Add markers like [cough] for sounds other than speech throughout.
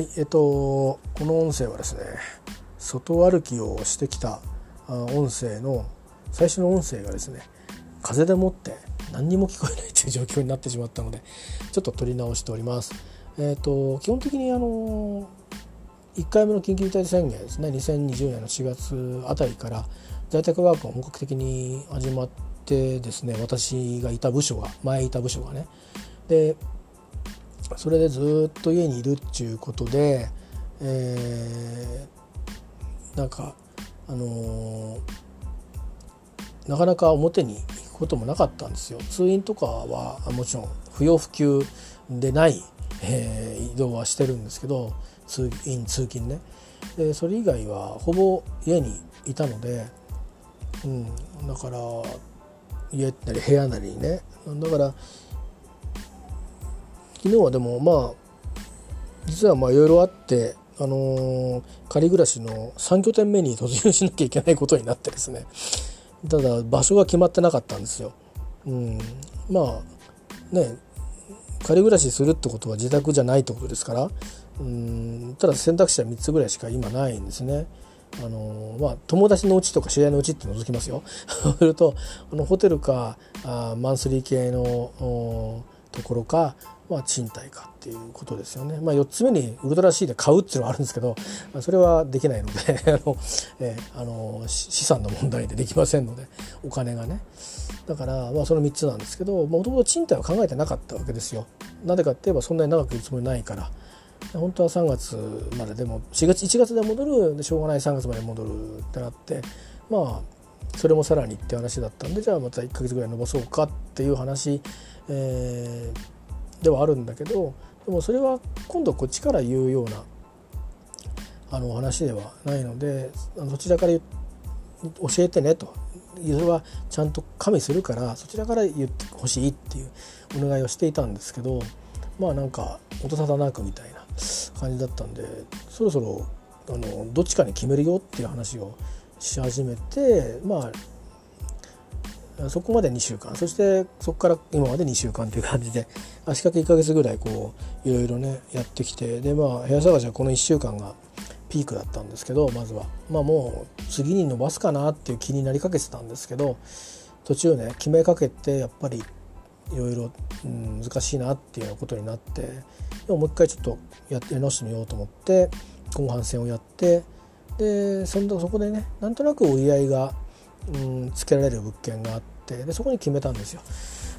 はいえっとこの音声はですね外歩きをしてきた音声の最初の音声がですね風でもって何にも聞こえないという状況になってしまったのでちょっと取り直しております。えっと基本的にあの1回目の緊急事態宣言ですね2020年の4月あたりから在宅ワークが本格的に始まってですね私がいた部署が前いた部署がねでそれでずっと家にいるっていうことで、えー、なんかあのー、なかなか表に行くこともなかったんですよ。通院とかはもちろん不要不急でない、えー、移動はしてるんですけど通院通勤ね。でそれ以外はほぼ家にいたので、うん、だから家なり部屋なりにね。だから昨日はでもまあ実はまあいろいろあってあのー、仮暮らしの3拠点目に突入しなきゃいけないことになってですねただ場所が決まってなかったんですよ。うん、まあね仮暮らしするってことは自宅じゃないってことですからうんただ選択肢は3つぐらいしか今ないんですね。あのまあ、友達のうちとか知り合いのうちって除きますよ。[laughs] するとあのホテルかあマンスリー系のところか、ま、賃貸かっていうことですよね。まあ、4つ目にウルトラ C で買うっていうのはあるんですけど、まあ、それはできないので [laughs] あの、えー、あの資産の問題でできませんのでお金がね。だから、まあ、その3つなんですけどもともと賃貸は考えてなかったわけですよ。なぜかって言えばそんなに長くいるつもりないから。本当は3月まででも4月1月で戻るでしょうがない3月まで戻るってなってまあそれもさらにって話だったんでじゃあまた1ヶ月ぐらい延ばそうかっていう話えー、ではあるんだけどでもそれは今度こっちから言うようなあの話ではないのでそちらから教えてねと。それはちゃんと加味するからそちらから言ってほしいっていうお願いをしていたんですけどまあなんか音沙汰なくみたいな感じだったんでそろそろあのどっちかに決めるよっていう話をし始めてまあそこまで2週間。そしてそこから今まで2週間という感じで足掛け1ヶ月ぐらいこういろいろねやってきてでまあ部屋探しはこの1週間がピークだったんですけどまずは。まあもう次に伸ばすかなっていう気になりかけてたんですけど途中ね決めかけてやっぱりいろいろ難しいなっていうようなことになってでももう一回ちょっとやって直してみようと思って後半戦をやってでそんそこでねなんとなく折り合いがうんつけられる物件があってでそこに決めたんですよ。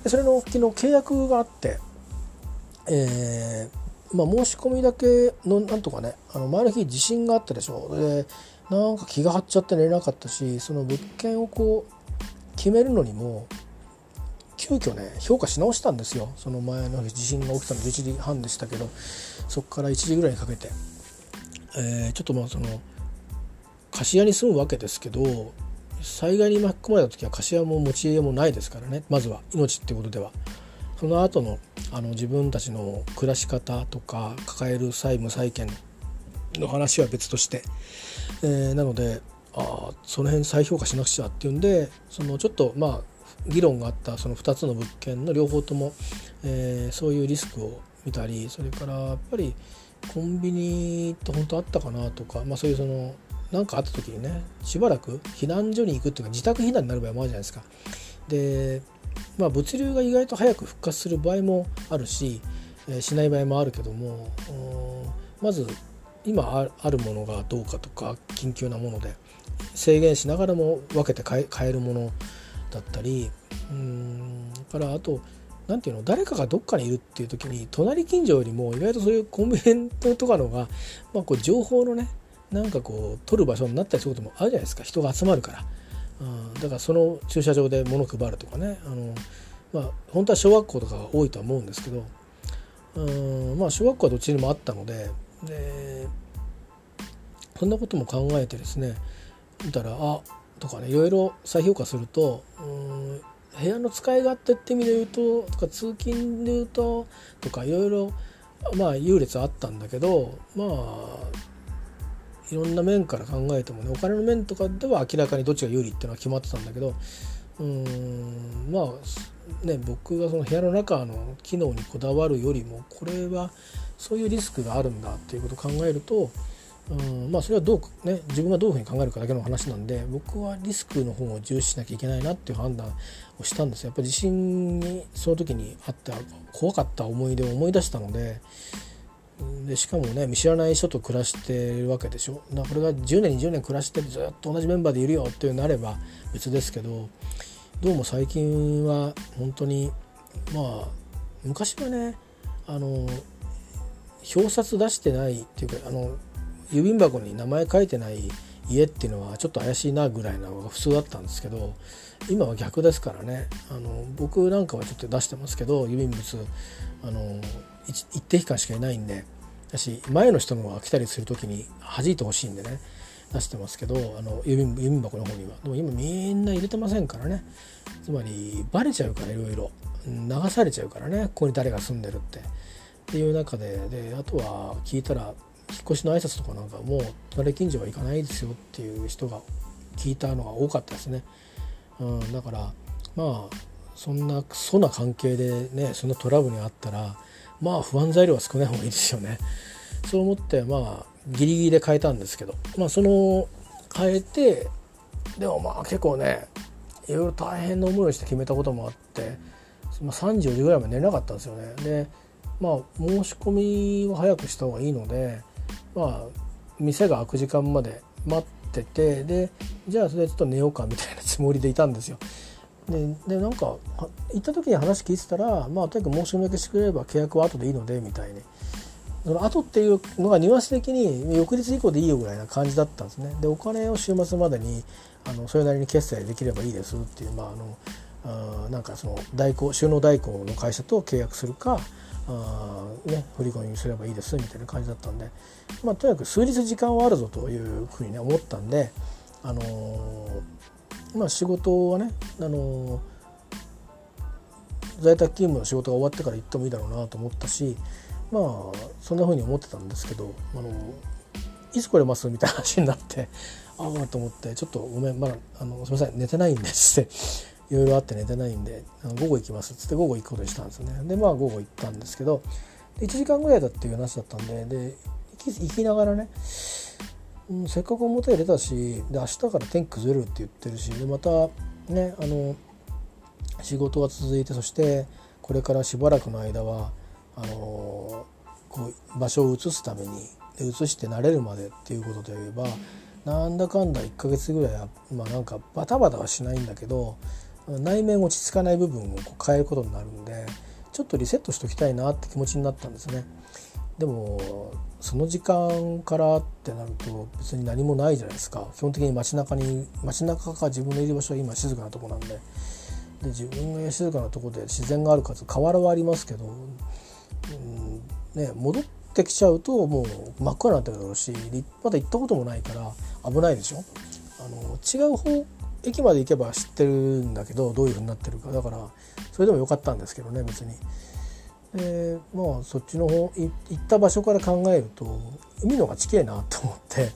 でそれの昨日契約があって、えーまあ、申し込みだけのなんとかねあの前の日地震があったでしょでなんか気が張っちゃって寝れなかったしその物件をこう決めるのにも急遽ね評価し直したんですよ。その前の日地震が起きたの11時半でしたけどそこから1時ぐらいにかけて、えー、ちょっとまあその貸し屋に住むわけですけど災害に巻き込まれた時は貸し屋も持ち家もないですからね。まずは命っていうことでは。その後のあの自分たちの暮らし方とか抱える債務債権の話は別として、えー、なのであその辺再評価しなくちゃっていうんでそのちょっとまあ議論があったその2つの物件の両方とも、えー、そういうリスクを見たりそれからやっぱりコンビニって本当あったかなとか、まあ、そういうその何かあった時にねしばらく避難所に行くっていうか自宅避難になる場合もあるじゃないですか。でまあ物流が意外と早く復活する場合もあるし、え、しない場合もあるけどもまず今あるものがどうかとか緊急なもので制限しながらも分けて買えるものだったりうんからあと何ていうの誰かがどっかにいるっていう時に隣近所よりも意外とそういうコンビニとかのが、まあ、こう情報のねなんかこう取る場所になったりすることもあるじゃないですか。人が集まるから、うん、だからその駐車場で物配るとかね。あの、まあ、本当は小学校とかが多いとは思うんですけどうんまあ小学校はどっちにもあったのででそんなことも考えてですね見たらあとかねいろいろ再評価するとうん部屋の使い勝手って意味で言うととか通勤で言うととかいろいろまあ優劣あったんだけどまあいろんな面から考えてもねお金の面とかでは明らかにどっちが有利っていうのは決まってたんだけどうんまあね僕がその部屋の中の機能にこだわるよりもこれはそういうリスクがあるんだっていうことを考えるとうんまあそれはどうね自分がどういうふうに考えるかだけの話なんで僕はリスクの方を重視しなきゃいけないなっていう判断をしたんですよ。やっぱり地震にその時にあった怖かった思い出を思い出したのででしかもね見知らない人と暮らしてるわけでしょ。だこれが10年20年暮らしてずっと同じメンバーでいるよっていうなれば別ですけどどうも最近は本当にまあ昔はねあの表札出してないっていうかあの郵便箱に名前書いてない家っていうのはちょっと怪しいなぐらいなのが普通だったんですけど今は逆ですからね。あの僕なんかはちょっと出してますけど郵便物あの一定期間しかいないんでだし前の人のが来たりする時に弾いてほしいんでね出してますけどあの郵便郵便箱の方には。でも今みんな入れてませんからね。つまりバレちゃうからいろいろ。流されちゃうからねここに誰が住んでるって。っていう中でであとは聞いたら引っ越しの挨拶とかなんかもう隣近所は行かないですよっていう人が聞いたのが多かったですね。うん、だからまあそんなクソな関係でねそんなトラブルにあったらまあ不安材料は少ない方がいいですよね。そう思ってまあギリギリで変えたんですけどまあその変えてでもまあ結構ねいろいろ大変な思いをして決めたこともあって、まあ、34時ぐらいまで寝れなかったんですよね。でまあ申し込みは早くした方がいいのでまあ店が開く時間まで待っててでじゃあそれちょっと寝ようかみたいなつもりでいたんですよ。ででなんか行った時に話聞いてたらまあとにかく申し込みだけしてくれれば契約は後でいいのでみたいに。その後っていうのがニュアンス的に翌日以降でいいよぐらいな感じだったんですね。でお金を週末までにあのそれなりに決済できればいいですっていうまああのあなんかその代行収納代行の会社と契約するかあ、ね、振り込みにすればいいですみたいな感じだったんで、まあ、とにかく数日時間はあるぞというふうにね思ったんで、あの、まあ、仕事はね、あの、在宅勤務の仕事が終わってから行ってもいいだろうなと思ったしまあそんなふうに思ってたんですけど、あの、いつ来れますみたいな話になってああと思ってちょっとごめんまだあのすみません寝てないんですっていろいろあって寝てないんで午後行きますっつって午後行くことにしたんですよね。でまあ午後行ったんですけど1時間ぐらいだっていう話だったんでで行きながらね、うん、せっかく表へ出たしで明日から天気崩れるって言ってるしでまたねあの仕事が続いてそしてこれからしばらくの間はあのこう場所を移すためにで移して慣れるまでっていうことで言えばなんだかんだ1ヶ月ぐらいはまあなんかバタバタはしないんだけど内面落ち着かない部分をこう変えることになるんでちょっとリセットしておきたいなって気持ちになったんですね。でもその時間からってなると別に何もないじゃないですか。基本的に街中に街中か自分のいる場所は今静かなとこなんで。で自分が静かなとこで自然があるかつ河原はありますけど、うんね、戻ってきちゃうともう真っ暗になってるだろうしまだ行ったこともないから危ないでしょ。あの違う方駅まで行けば知ってるんだけどどういうふうになってるか。だからそれでもよかったんですけどね別に。でまあそっちの方行った場所から考えると海の方が近えなと思って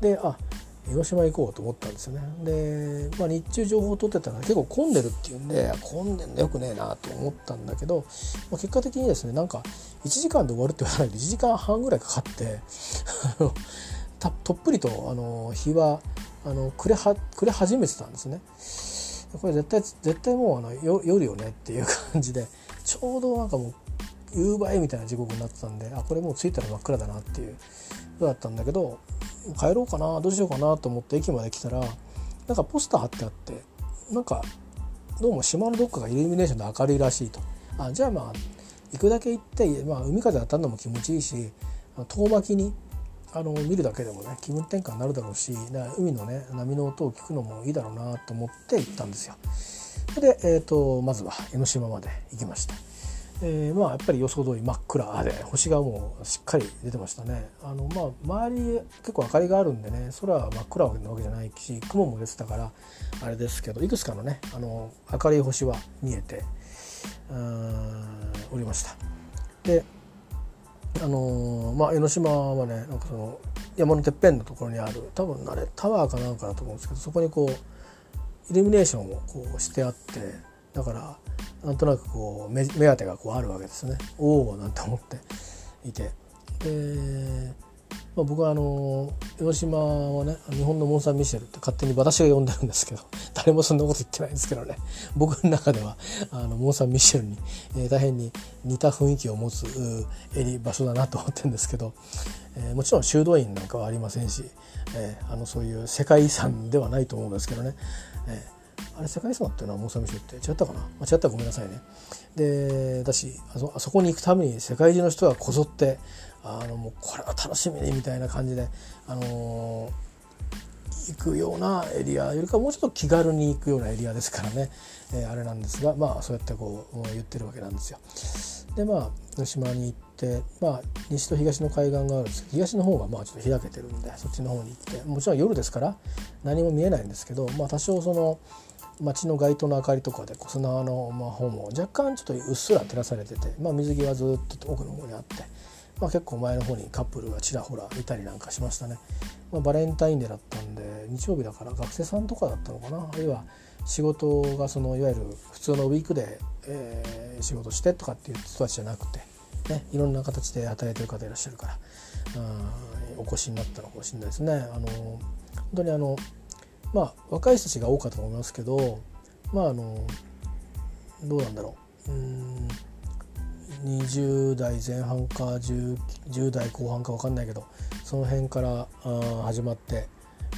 であ江ノ島行こうと思ったんですよねで、まあ、日中情報を取ってたら結構混んでるっていうんで混んでんのよくねえなと思ったんだけど、まあ、結果的にですねなんか1時間で終わるって言わないで1時間半ぐらいかかって [laughs] とっぷりとあの日はあのくれはくれ始めてたんですね。これ絶対絶対もうあの夜よねっていう感じでちょうどなんかもう夕映えみたいな時刻になってたんであこれもう着いたら真っ暗だなっていうだったんだけど帰ろうかなどうしようかなと思って駅まで来たらなんかポスター貼ってあってなんかどうも島のどっかがイルミネーションで明るいらしいとあじゃあまあ行くだけ行って、まあ、海風当たるのも気持ちいいし遠巻きにあの見るだけでもね気分転換になるだろうし海のね波の音を聞くのもいいだろうなと思って行ったんですよ。で、えーと、まずは江ノ島まで行きました。えー、まあやっぱり予想通り真っ暗で星がもうしっかり出てましたね。あのまあ周り結構明かりがあるんでね空は真っ暗なわけじゃないし雲も出てたからあれですけどいくつかのねあの明るい星は見えておりました。であのー、まあ、江ノ島はねなんかその山のてっぺんのところにある多分あれタワーかなんかだと思うんですけどそこにこうイルミネーションをこうしてあってだからなんとなくこう目目当てがこうあるわけですね。おおなんて思っていて。で、まあ、僕はあの江ノ島はね日本のモン・サン・ミシェルって勝手に私が呼んでるんですけど [laughs] 誰もそんなこと言ってないんですけどね。僕の中ではあのモン・サン・ミシェルに、えー、大変に似た雰囲気を持つエリ場所だなと思ってるんですけど、えー、もちろん修道院なんかはありませんし、えー、あのそういう世界遺産ではないと思うんですけどね、えーあれ世界遺産っていうのはモンサンミシェって違ったかな？間違ったらごめんなさいね。でだしあそあそこに行くために世界中の人がこぞってあのもうこれは楽しみにみたいな感じで、あのー、行くようなエリアよりかもうちょっと気軽に行くようなエリアですからね、えー、あれなんですがまあそうやってこう言ってるわけなんですよ。でまあ広島に行って、まあ、西と東の海岸があるんですけど東の方がまあちょっと開けてるんでそっちの方に行ってもちろん夜ですから何も見えないんですけど、まあ、多少その街の街灯の明かりとかで砂の方も若干ちょっとうっすら照らされてて、まあ、水着はずっと奥の方にあって、まあ、結構前の方にカップルがちらほらいたりなんかしましたね、まあ、バレンタインデーだったんで日曜日だから学生さんとかだったのかなあるいは仕事がそのいわゆる普通のウィークで、えー、仕事してとかっていう人たちじゃなくて、ね、いろんな形で働いてる方いらっしゃるからお越しになったのかもしれないですね。あの本当にあのまあ若い人たちが多かったと思いますけどまああのどうなんだろう。うん20代前半か 10, 10代後半か分かんないけどその辺からあ始まって、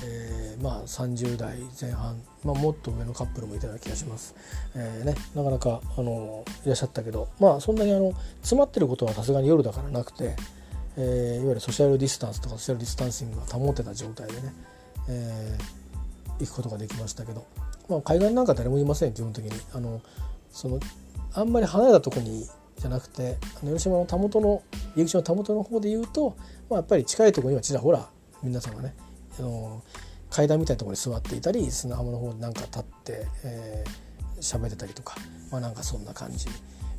えー、まあ30代前半、まあ、もっと上のカップルもいたような気がします、えーね、なかなかあのいらっしゃったけどまあそんなにあの詰まってることはさすがに夜だからなくて、えー、いわゆるソシャルディスタンスとかソシャルディスタンシングが保てた状態でね、えー行くことができましたけど、まあ、海岸なんか誰もいません基本的に。あのそのあんまり離れたとこにじゃなくてあの広島のたもとの入り口のたもとの方で言うと、まあ、やっぱり近いとこにはちらほら皆さんがねあの階段みたいなところに座っていたり砂浜の方になんか立ってえー、喋ってたりとか、まあ、なんかそんな感じ、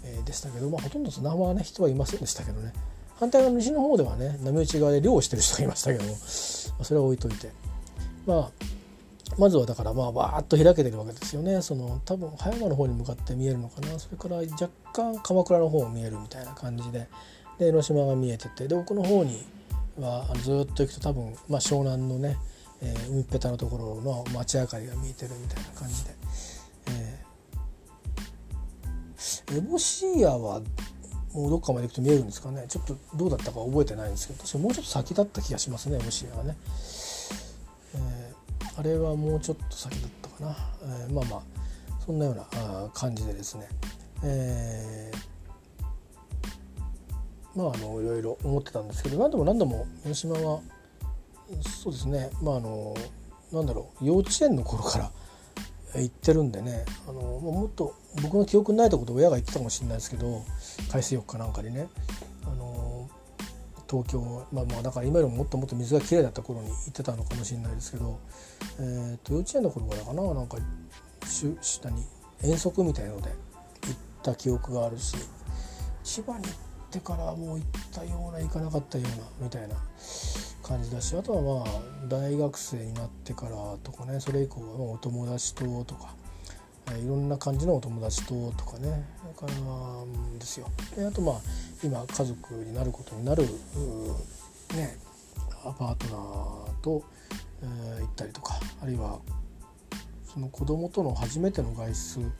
え、でしたけど、まあ、ほとんど砂浜はね人はいませんでしたけどね。反対側の西の方ではね波打ち側で漁をしてる人がいましたけども、まあ、それは置いといて。まあまずはだからまあわーっと開けてるわけですよね。その多分葉山の方に向かって見えるのかな。それから若干鎌倉の方も見えるみたいな感じで。で江ノ島が見えてて。で奥の方にはずっと行くと多分、まあ、湘南のね、えー、海っぺたのところの街明かりが見えてるみたいな感じで、えー、烏帽子屋はもうどっかまで行くと見えるんですかね。ちょっとどうだったか覚えてないんですけど確かもうちょっと先だった気がしますね烏帽子屋はね。れはもうちょっと先だったかな、えー、まあまあそんなような感じでですね、えー、まああのいろいろ思ってたんですけど何度も何度も江ノ島はそうですね。まああのなんだろう幼稚園の頃から行ってるんでね。あのもっと僕の記憶にないとこと親が言ってたかもしれないですけど海水浴かなんかにね。東京まあまあだから今よりももっともっと水がきれいだった頃に行ってたのかもしれないですけど、えー、と幼稚園の頃からかななんか下に遠足みたいので行った記憶があるし千葉に行ってからもう行ったような行かなかったようなみたいな感じだしあとはまあ大学生になってからとかねそれ以降はお友達ととか。いろんな感じのお友達ととかねからですよ。であとまあ今家族になることになるねアパートナーと、えー、行ったりとかあるいはその子供との初めての外出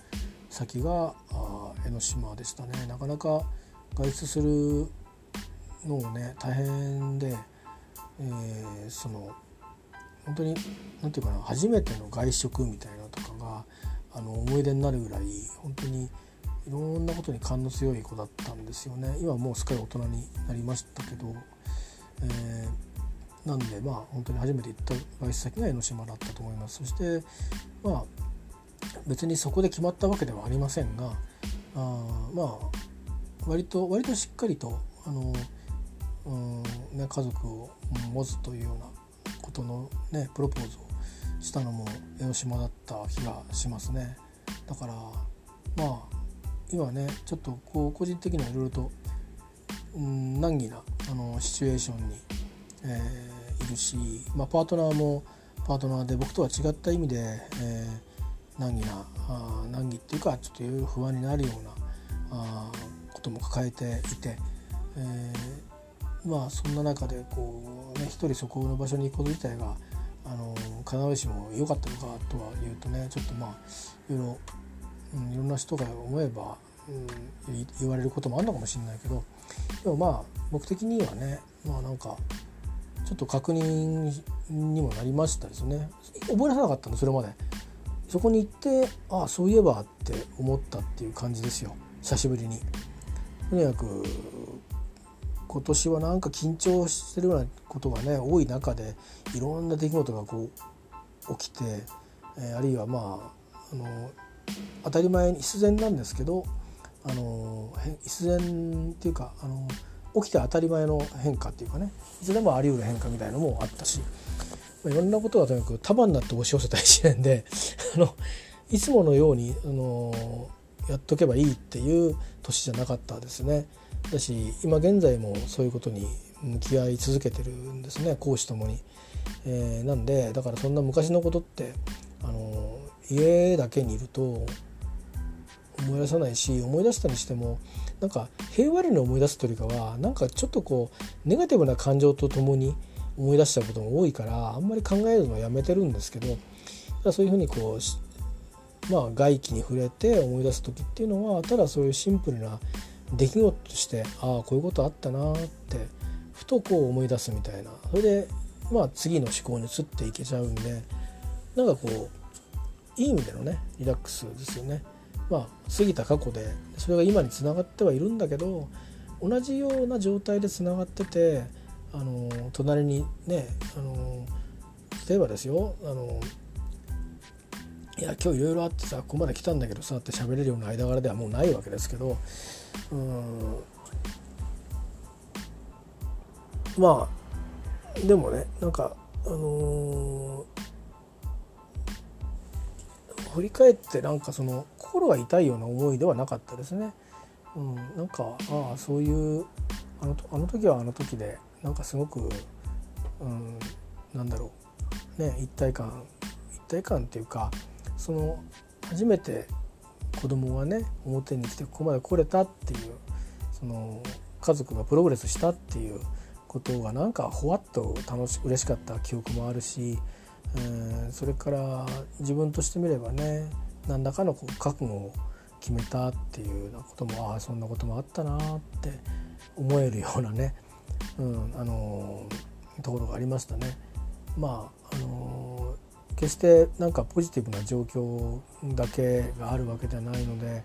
先があ江ノ島でしたね。なかなか外出するのもね大変で、えー、その本当に何て言うかな初めての外食みたいなあの思い出になるぐらい本当にいろんなことに感の強い子だったんですよね。今もうすっかり大人になりましたけど、えー、なんでまあ本当に初めて行った外出先が江ノ島だったと思います。そしてまあ別にそこで決まったわけではありませんがあまあ割と割としっかりとあの、うんね、家族を持つというようなことの、ね、プロポーズをしたのも江ノ島だった気がしますね。だからまあ今ねちょっとこう個人的にはいろいろと、うん、難儀なあのシチュエーションに、えー、いるし、まあ、パートナーもパートナーで僕とは違った意味で、え難儀なあ難儀っていうかちょっといろいろ不安になるようなあことも抱えていて、えー、まあそんな中でこうね一人そこの場所に行くこと自体があの必ずしも良かったのかとは言うとねちょっとまあいろいろ、うん、いろんな人が思えば、うん、言われることもあるのかもしれないけどでもまあ僕的にはねまあなんかちょっと確認にもなりましたですね。覚えられなかったのそれまで。そこに行ってああそういえばって思ったっていう感じですよ。久しぶりに。とにかく今年はなんか緊張してるようなことがね多い中でいろんな出来事がこう起きて、えー、あるいはまああの当たり前に必然なんですけどあの必然っていうかあの起きて当たり前の変化っていうかねいつでもあり得る変化みたいのもあったしまあいろんなことがとにかく束になって押し寄せた一年で [laughs] あのいつものようにあのやっとけばいいっていう年じゃなかったですね。だし今現在もそういうことに向き合い続けてるんですね講師ともに。えー、なんでだからそんな昔のことってあの家だけにいると思い出さないし思い出したにしてもなんか平和裏に思い出すというよりかはなんかちょっとこうネガティブな感情とともに思い出したことが多いからあんまり考えるのはやめてるんですけどそういうふうにこうまあ外気に触れて思い出す時っていうのはただそういうシンプルな出来事としてああこういうことあったなってふとこう思い出すみたいなそれでまあ次の思考に移っていけちゃうんでなんかこういい意味でのねリラックスですよね。まあ過ぎた過去でそれが今につながってはいるんだけど同じような状態でつながっててあの隣にねあの例えばですよあのいや今日いろいろあってさここまで来たんだけどさって喋れるような間柄ではもうないわけですけどうんまあでもねなんかあのー、振り返ってなんかその心が痛いような思いではなかったですね。うん、なんかああそういうあのあの時はあの時でなんかすごく、うん、なんだろうね一体感一体感っていうかその初めて子供がね表に来てここまで来れたっていうその家族がプログレスしたっていうことがなんかほわっと楽し嬉しかった記憶もあるし、えー、それから自分としてみればね何らかのこう覚悟を決めたっていうようなこともああそんなこともあったなって思えるようなねうん、あのところがありましたね。まああの決してなんかポジティブな状況だけがあるわけではないので、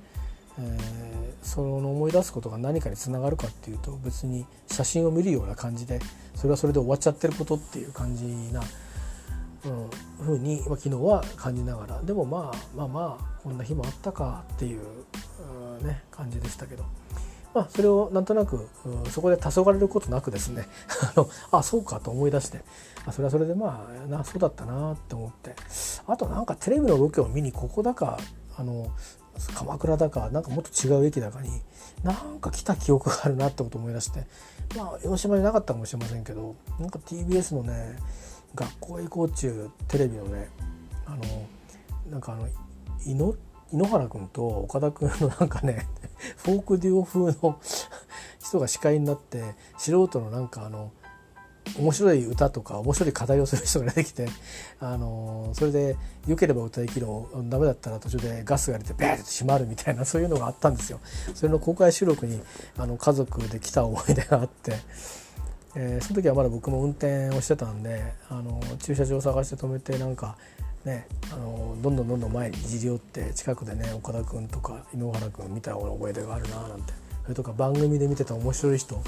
えー、その思い出すことが何かにつながるかっていうと別に写真を見るような感じでそれはそれで終わっちゃってることっていう感じな、うん、ふうに、まあ、昨日は感じながらでもまあまあまあこんな日もあったかっていう、うん、ね感じでしたけど。まあ、それをなんとなく、うん、そこで黄昏ることなくですね [laughs] あのあそうかと思い出してあそれはそれでまあなそうだったなって思って。あとなんかテレビのロケを見にここだかあの鎌倉だかなんかもっと違う駅だかになんか来た記憶があるなってことを思い出して。まあ江ノ島になかったかもしれませんけどなんか TBS のね学校へ行こう中テレビのねあのなんかあの井野原君と岡田君のなんかねフォークデュオ風の人が司会になって素人のなんかあの面白い歌とか面白い課題をする人が出てきて、[laughs] あのそれで良ければ歌い切ろうダメだったら途中でガスが出てベーッと閉まるみたいなそういうのがあったんですよ。それの公開収録にあの家族で来た思い出があって、えー、その時はまだ僕も運転をしてたんであの駐車場を探して止めてなんかね、あのどんどんどんどん前にいじり寄って近くでね岡田君とか井ノ原君見た覚えがあるななんてそれとか番組で見てた面白い人を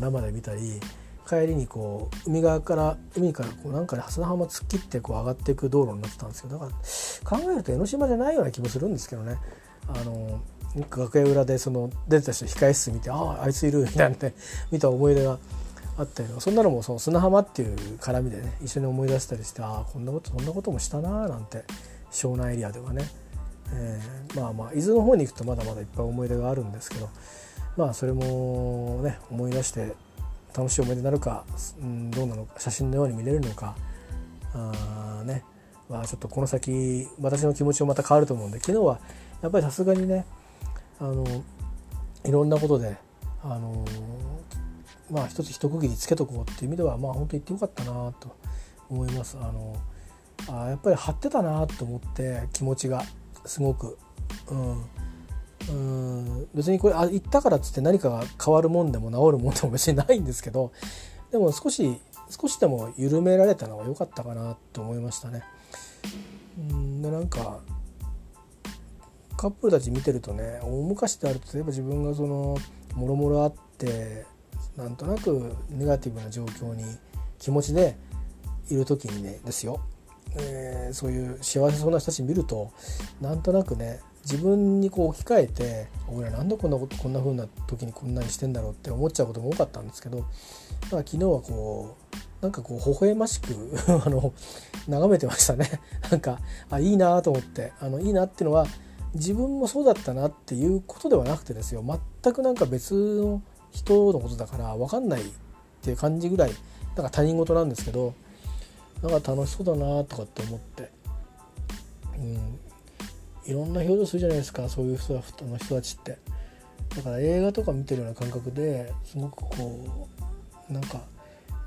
生で見たり帰りにこう海側から海からこうなんかね砂浜突っ切ってこう上がっていく道路になってたんですけどだから考えると江ノ島じゃないような気もするんですけどね。あの楽屋裏でその出てた人控え室見てあああいついるみたいな見た思い出があったりそんなのもその砂浜っていう絡みでね一緒に思い出したりしてああこんなことそんなこともしたなーなんて湘南エリアではね、えー、まあまあ伊豆の方に行くとまだまだいっぱい思い出があるんですけどまあそれもね思い出して楽しい思い出になるか、うん、どうなのか写真のように見れるのかあねはちょっとこの先私の気持ちもまた変わると思うんで昨日はやっぱりさすがにねあのいろんなことであのまあ一つ一区切りつけとこうっていう意味ではまあ本当言ってよかったなと思います。あのあやっぱり張ってたなと思って気持ちがすごく。うんうん。別にこれあ言ったからっつって何かが変わるもんでも治るもんでも別にないんですけどでも少し少しでも緩められたのは良かったかなと思いましたね。うん。でなんかカップルたち見てるとね大昔であると例えば自分がそのもろもろあってなんとなくネガティブな状況に気持ちでいる時にねですよ、えー、そういう幸せそうな人たち見るとなんとなくね自分にこう置き換えて俺らなんでこんなことこんな風な時にこんなにしてんだろうって思っちゃうことも多かったんですけど、まあ、昨日はこうなんかこう微笑ましく [laughs] あの眺めてましたね。[laughs] なんかあいいなと思って。あのいいなっていうのは自分もそうだったなっていうことではなくてですよ。全くなんか別の人のことだから分かんないっていう感じぐらいなんか他人事なんですけどなんか楽しそうだなとかって思って、うん、いろんな表情するじゃないですかそういう人の人たちって。だから映画とか見てるような感覚ですごくこうなんか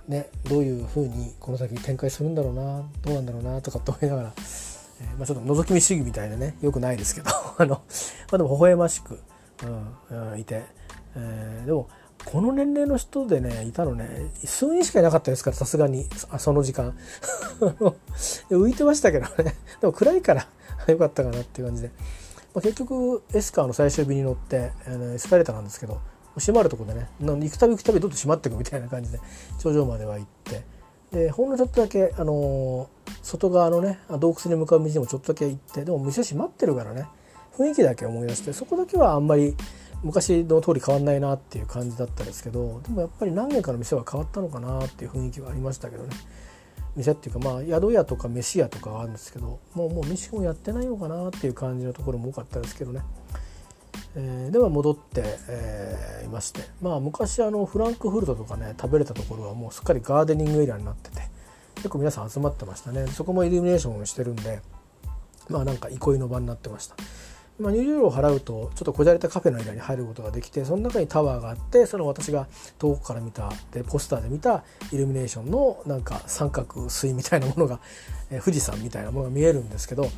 ねどういう風にこの先展開するんだろうなどうなんだろうなとかって思いながら、えー、まあ、ちょっと覗き見主義みたいなねよくないですけど [laughs] あの、まあ、でも微笑ましく、うんうん、いて、えー、でもこの年齢の人でねいたのね数人しかいなかったですからさすがにその時間。[laughs] 浮いてましたけどね。でも暗いから [laughs] よかったかなっていう感じで、まあ、結局エスカーの最終日に乗ってあのエスカレーターなんですけど閉まるとこでね行くたび行くたびどんどん閉まっていくみたいな感じで頂上までは行って。でほんのちょっとだけ、あのー、外側のね洞窟に向かう道にもちょっとだけ行ってでも店閉まってるからね雰囲気だけ思い出してそこだけはあんまり昔の通り変わんないなっていう感じだったですけどでもやっぱり何軒かの店は変わったのかなっていう雰囲気はありましたけどね。店っていうかまあ宿屋とか飯屋とかはあるんですけどもうもう飯もやってないのかなっていう感じのところも多かったですけどね、えー、では戻って、えー、いまして。まあ昔あのフランクフルトとかね食べれたところはもうすっかりガーデニングエリアになってて結構皆さん集まってましたね。そこもイルミネーションをしてるんでまあなんか憩いの場になってました。まあ、入場料を払うとちょっとこじゃれたカフェのエリアに入ることができてその中にタワーがあってその私が遠くから見たでポスターで見たイルミネーションのなんか三角錐みたいなものが、え、富士山みたいなものが見えるんですけど、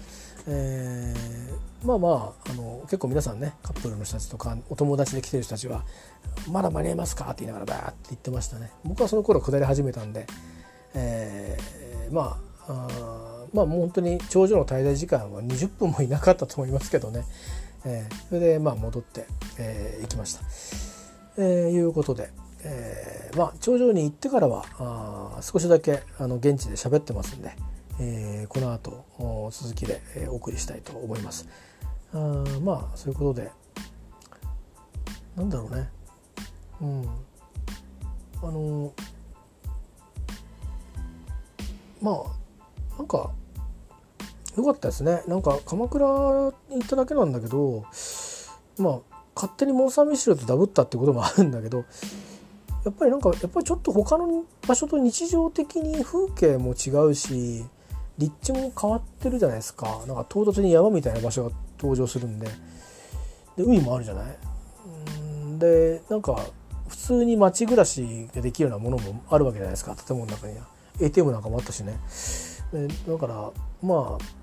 えー、まあまああの結構皆さんねカップルの人たちとかお友達で来てる人たちは「まだ間に合いますか?」って言いながらバーって言ってましたね。僕はその頃下り始めたんで、えー、まああまあもう本当に頂上の滞在時間は20分もいなかったと思いますけどね、えー、それでまあ戻って、えー、行きました。えー、いうことで、えー、まあ頂上に行ってからはあ少しだけあの現地で喋ってますんで、えー、この後続きで、お送りしたいと思います。あまあそういうことでなんだろうねうんあのまあなんかよかったですね。なんか鎌倉に行っただけなんだけどまあ勝手にモン・サン・ミシェルとダブったってこともあるんだけどやっぱりなんかやっぱりちょっと他の場所と日常的に風景も違うし立地も変わってるじゃないですか。なんか唐突に山みたいな場所が登場するんで。で海もあるじゃない？でなんか普通に街暮らしができるようなものもあるわけじゃないですか。建物の中には。ATM なんかもあったしね。だからまあ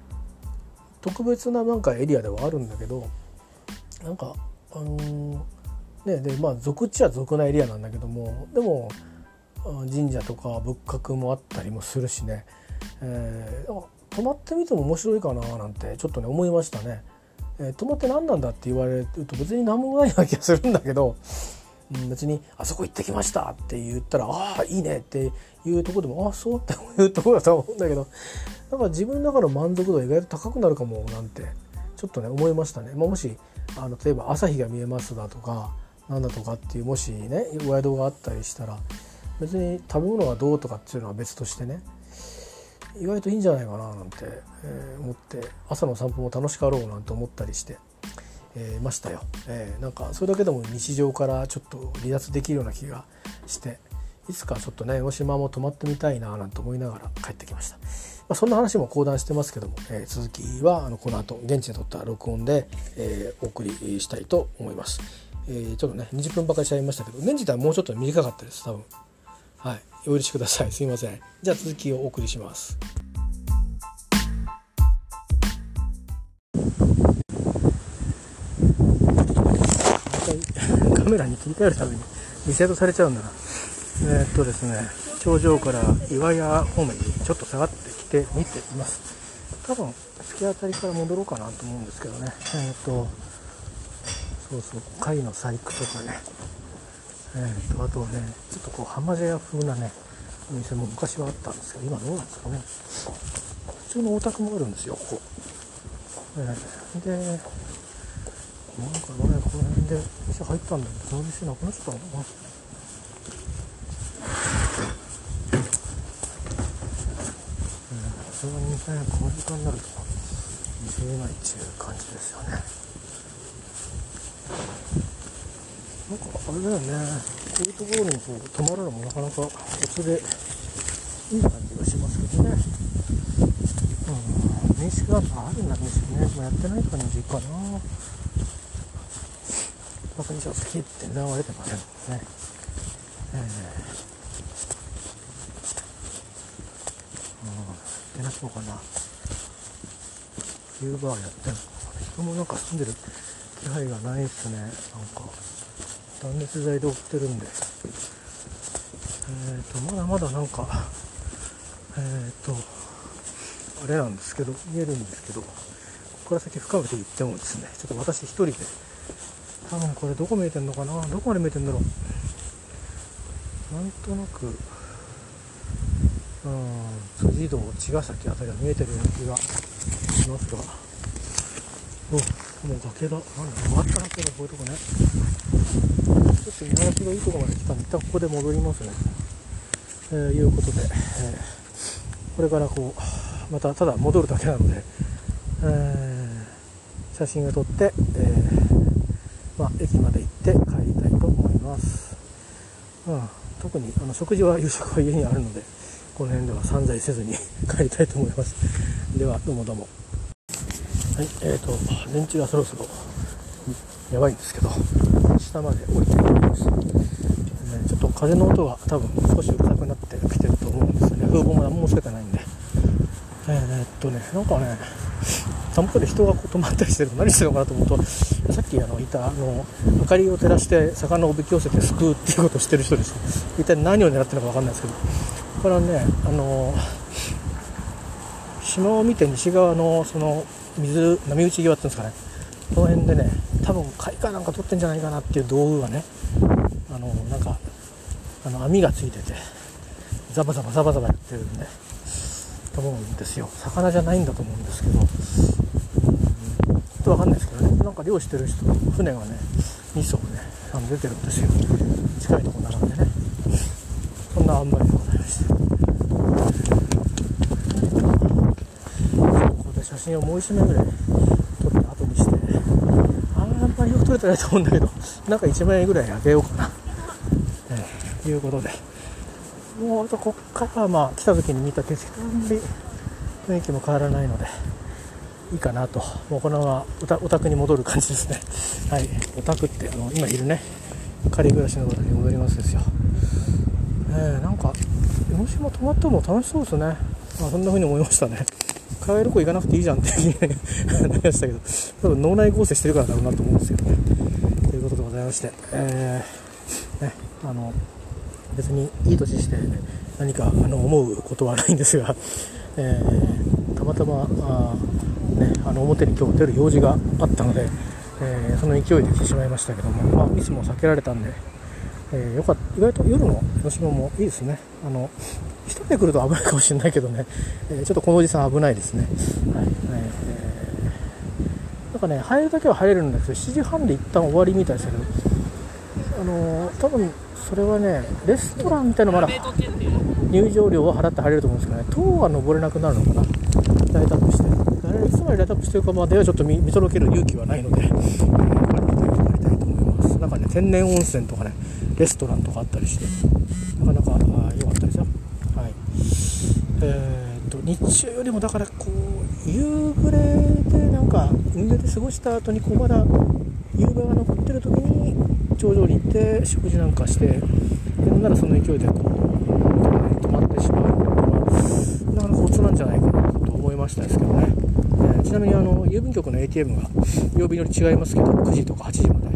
特別ななんかエリアではあるんだけどなんかあのー、ねでまあ俗っちゃ俗なエリアなんだけどもでも神社とか仏閣もあったりもするしね、えー、泊まってみても面白いかななんてちょっとね思いましたね。えー、泊まって何なんだって言われると別に何もないような気がするんだけど、別に「あそこ行ってきました」って言ったら「ああいいね」っていうとこでも「ああそう」っていうとこだと思うんだけどなんか自分の中の満足度は意外と高くなるかもなんてちょっとね思いましたね。まあ、もしあの例えば朝日が見えますだとかなんだとかっていうもしねお宿があったりしたら別に食べ物がどうとかっていうのは別としてね意外といいんじゃないかななんて、えー、思って朝の散歩も楽しかろうなんて思ったりして、え、ましたよ、えー、なんかそれだけでも日常からちょっと離脱できるような気がしていつかちょっとね江ノ島も泊まってみたいななんて思いながら帰ってきました、まあ、そんな話も講談してますけども、えー、続きはあのこの後現地で撮った録音で、えー、お送りしたいと思います、えー、ちょっとね20分ばかりしちゃいましたけど年自体はもうちょっと短かったです多分。はい。お許しください。すいません。じゃあ続きをお送りしますカメラに切り替えるためにリセットされちゃうんだな。えー、っとですね頂上から岩屋方面にちょっと下がってきて見ています。多分突き当たりから戻ろうかなと思うんですけどね。えー、っとそうそう貝の細工とかね。えー、っとあとねちょっとこう浜茶屋風なねお店も昔はあったんですけど今どうなんですかね。普通のお宅もあるんですよここ、えー、でなんかねこの辺で店入ったんだけどその店なくなっちゃったのかなさすがにねこの時間になると見えないっていう感じですよねなんかあれだよね。こういうところにこう泊まるのもなかなかコツでいい感じがしますけどね。うん。民宿があるんですけどね、まあ、やってない感じかな。確認します切って流れてませんねえーってなの。かな冬場はやってんの。かな人もなんか住んでる気配がないっすねなんか断熱材で覆ってるんでえっ、ー、とまだまだなんかえっ、ー、とあれなんですけど見えるんですけどここから先深くて行ってもですねちょっと私一人で多分これどこ見えてんのかな？どこまで見えてんだろう？なんとなくうん辻堂茅ヶ崎あたりが見えてるような気がしますが。おもう崖だ。なんだ終わったなけどこういうとこね。ちょっと見晴らしがいいとこまで来たんで一旦ここで戻りますね。えー、いうことで、えー、これからこうまたただ戻るだけなので、えー、写真を撮って、えー、駅まで行って帰りたいと思います、うん、特にあの食事は夕食は家にあるのでこの辺では散財せずに帰りたいと思います。ではどうもどうも。はい。えーと電池がそろそろやばいんですけど。下まで降りていきます、えー、ちょっと風の音が多分少しうるさくなってきてると思うんですよね。風防も何もつけてないんで。えー、っとねなんかねたもとで人がこう止まったりしてると何してるのかなと思うとさっきあのいたあの明かりを照らして魚をおびき寄せて救うっていうことをしてる人です。一体何を狙ってるのか分かんないですけど。これはねあの島を見て西側のその水波打ち際っていうんですかね。この辺でね多分貝かなんか取ってんじゃないかなっていう道具がねあのなんかあの網がついててザバザバザバザバやってるんでと思うんですよ。魚じゃないんだと思うんですけど、と分かんないですけどね。なんか漁してる人船がね2艘ねあの出てるんですよ。近いとこ並んでね。そんなあんまりでございましてここで写真をもう一枚ぐらい撮って後にしてあんまりよく撮れてないと思うんだけどなんか1枚ぐらいあげようかな、えー、いうことで。もうあとこっからはまあ来た時に見た景色あんまり雰囲気も変わらないので。いいかなと。もうこのままお宅に戻る感じですね。[laughs] はい。お宅ってあの今いるね。仮暮らしの場所に戻りますですよ。えー、なんか江ノ島泊まっても楽しそうですね。まあそんな風に思いましたね。海外旅行行かなくていいじゃんっていう風に [laughs] なりましたけど。多分脳内合成してるからだろうなと思うんですけどね。ということでございまして。えー、ねあの別にいい年して何かあの思うことはないんですが、えー、たまたまあ、ね、あの表に今日出る用事があったので、えー、その勢いで来てしまいましたけども、まあ、ミスも避けられたんで、えー、よかった。意外と夜の広島もいいですね。あの一人で来ると危ないかもしれないけどね、えちょっとこのおじさん危ないですね、はい。えー、なんかね入るだけは入れるんだけど7時半で一旦終わりみたいですけどあの多分それはねレストランみたいなのまだ入場料は払って入れると思うんですけどね塔は登れなくなるのかな。ライトアップして。いつまでライトアップしてるかまではちょっと見届ける勇気はないので、えー、りたいと思います。なんかね天然温泉とかねレストランとかあったりしてなかなか良かったですよ。はい。えー、と日中よりもだからこう夕暮れでなんか海辺で過ごした後にこうまだ夕べが残ってる時に頂上に行って食事なんかしてなんならその勢いでこう止まってしまうのはなかなかコツなんじゃないかなと思いましたですけどね、えー、ちなみにあの郵便局の ATM が曜日より違いますけど9時とか8時まで、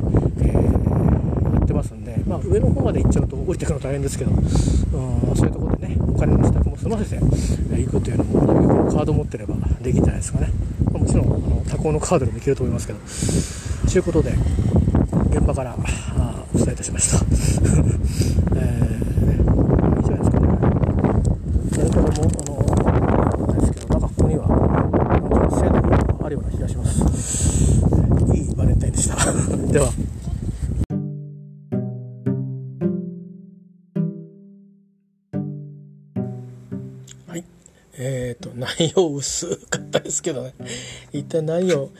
えー、やってますんで、まあ、上の方まで行っちゃうと降りてくの大変ですけど、うん、そういうところでねお金の支度も済ませて行くというのも郵便局のカード持ってればできるんじゃないですかね、まあ、もちろんあの他行のカードでもいけると思いますけどということで現場からお伝えいたしました。えー、内容薄かったですけどね。一体何を、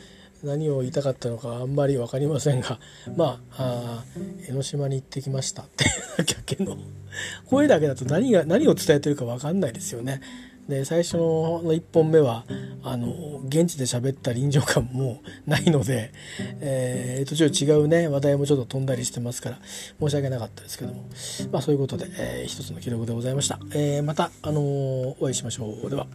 何を言いたかったのかあんまり分かりませんがまあ江ノ島に行ってきましたってだけの声だけだと何が何を伝えてるか分かんないですよね。で最初の1本目はあの現地で喋った臨場感もないので、えー、途中違うね話題もちょっと飛んだりしてますから申し訳なかったですけどもまあそういうことで、えー、一つの記録でございました、えー、また、あのお会いしましょうでは。